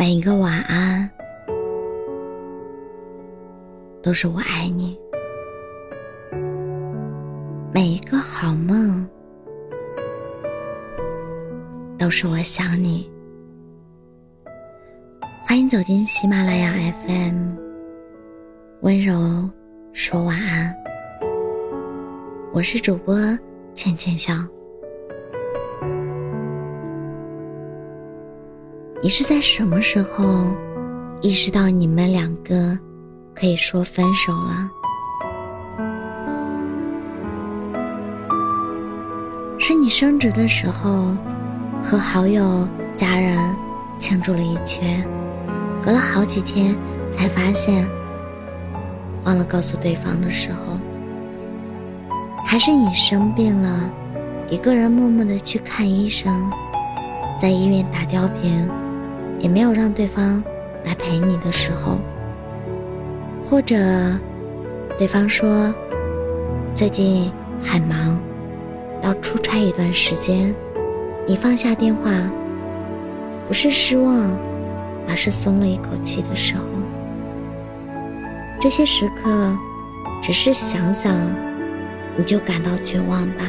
每一个晚安，都是我爱你；每一个好梦，都是我想你。欢迎走进喜马拉雅 FM，温柔说晚安。我是主播倩倩笑。你是在什么时候意识到你们两个可以说分手了？是你升职的时候，和好友、家人庆祝了一圈，隔了好几天才发现忘了告诉对方的时候？还是你生病了，一个人默默的去看医生，在医院打吊瓶？也没有让对方来陪你的时候，或者对方说最近很忙，要出差一段时间，你放下电话，不是失望，而是松了一口气的时候。这些时刻，只是想想，你就感到绝望吧。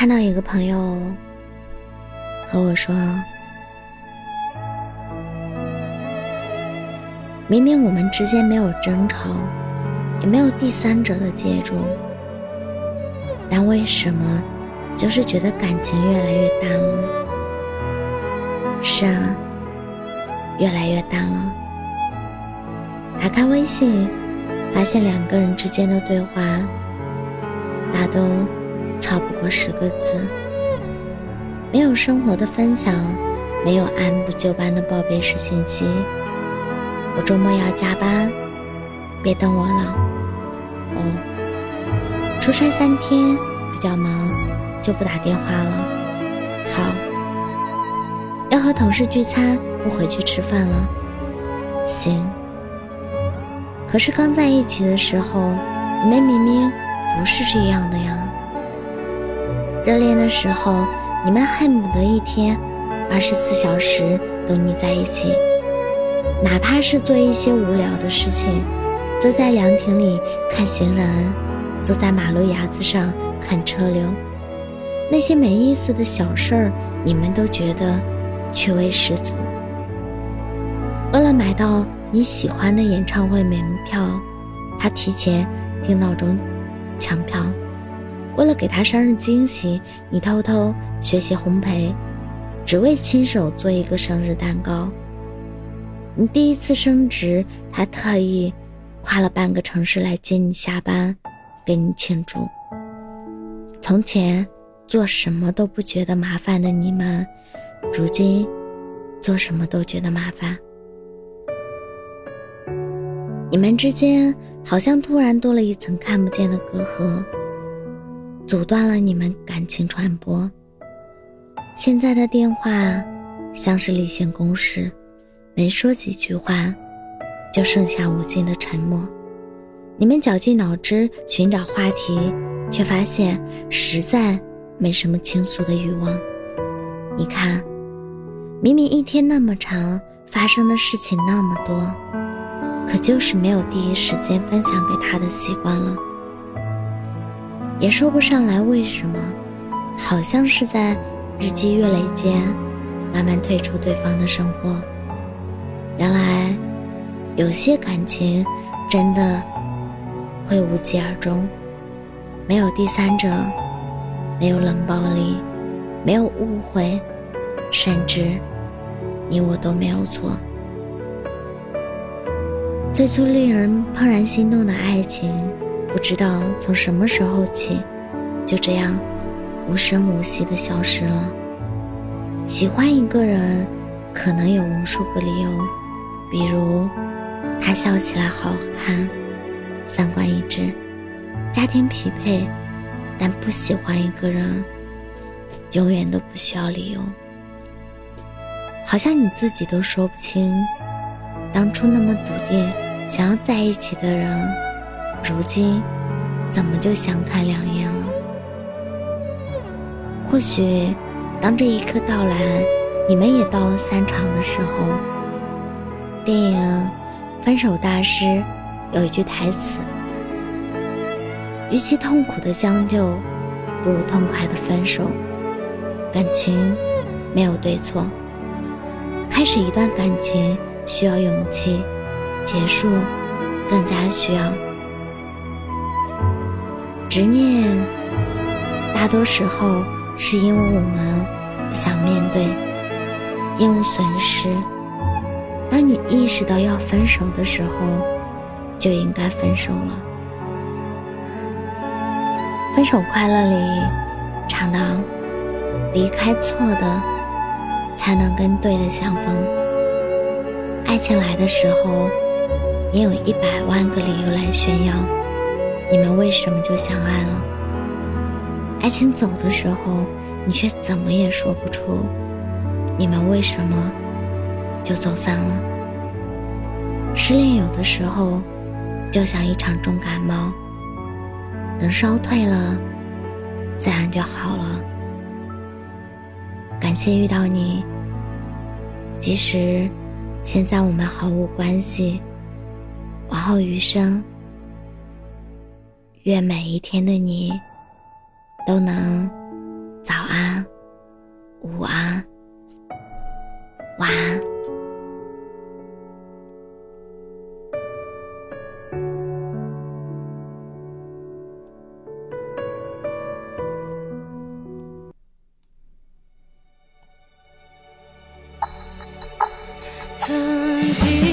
看到一个朋友和我说：“明明我们之间没有争吵，也没有第三者的介入，但为什么就是觉得感情越来越淡了？是啊，越来越淡了。打开微信，发现两个人之间的对话，大都……”超不过十个字，没有生活的分享，没有按部就班的报备式信息。我周末要加班，别等我了。哦，出差三天，比较忙，就不打电话了。好，要和同事聚餐，不回去吃饭了。行。可是刚在一起的时候，你们明明不是这样的呀。热恋的时候，你们恨不得一天二十四小时都腻在一起，哪怕是做一些无聊的事情，坐在凉亭里看行人，坐在马路牙子上看车流，那些没意思的小事儿，你们都觉得趣味十足。为了买到你喜欢的演唱会门票，他提前定闹钟抢票。为了给他生日惊喜，你偷偷学习烘焙，只为亲手做一个生日蛋糕。你第一次升职，他特意跨了半个城市来接你下班，给你庆祝。从前做什么都不觉得麻烦的你们，如今做什么都觉得麻烦。你们之间好像突然多了一层看不见的隔阂。阻断了你们感情传播。现在的电话像是例行公事，没说几句话，就剩下无尽的沉默。你们绞尽脑汁寻找话题，却发现实在没什么倾诉的欲望。你看，明明一天那么长，发生的事情那么多，可就是没有第一时间分享给他的习惯了。也说不上来为什么，好像是在日积月累间，慢慢退出对方的生活。原来，有些感情真的会无疾而终，没有第三者，没有冷暴力，没有误会，甚至你我都没有错。最初令人怦然心动的爱情。不知道从什么时候起，就这样无声无息的消失了。喜欢一个人，可能有无数个理由，比如他笑起来好看，三观一致，家庭匹配。但不喜欢一个人，永远都不需要理由。好像你自己都说不清，当初那么笃定想要在一起的人。如今，怎么就相看两厌了？或许，当这一刻到来，你们也到了散场的时候。电影《分手大师》有一句台词：“与其痛苦的将就，不如痛快的分手。”感情没有对错，开始一段感情需要勇气，结束更加需要执念。大多时候是因为我们不想面对，厌恶损失。当你意识到要分手的时候，就应该分手了。分手快乐里唱到：“离开错的，才能跟对的相逢。”爱情来的时候，你有一百万个理由来炫耀，你们为什么就相爱了？爱情走的时候，你却怎么也说不出，你们为什么？就走散了。失恋有的时候，就像一场重感冒，等烧退了，自然就好了。感谢遇到你，即使现在我们毫无关系，往后余生，愿每一天的你都能早安、午安、晚安。曾经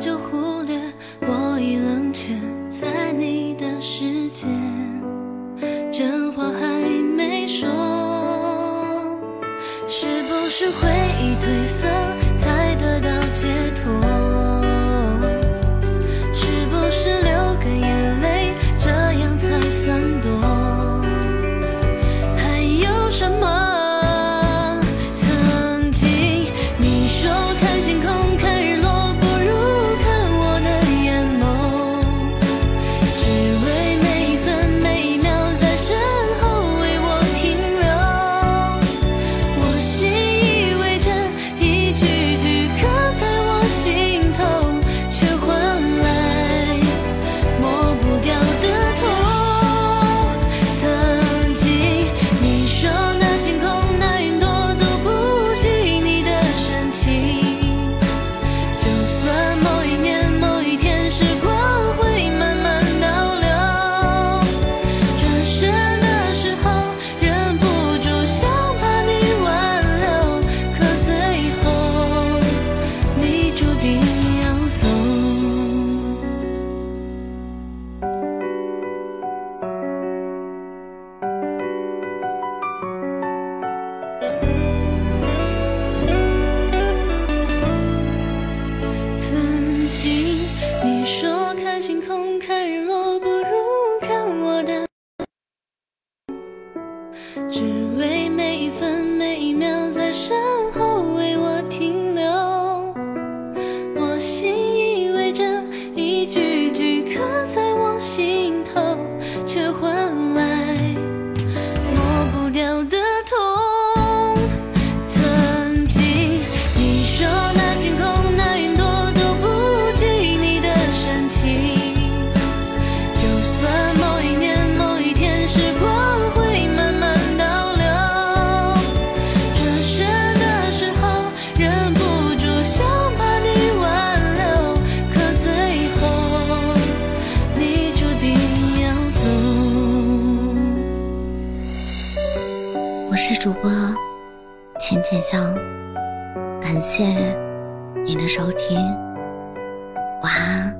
就忽略，我已冷却在你的世界，真话还没说，是不是回忆褪色，我是主播浅浅香，感谢你的收听，晚安，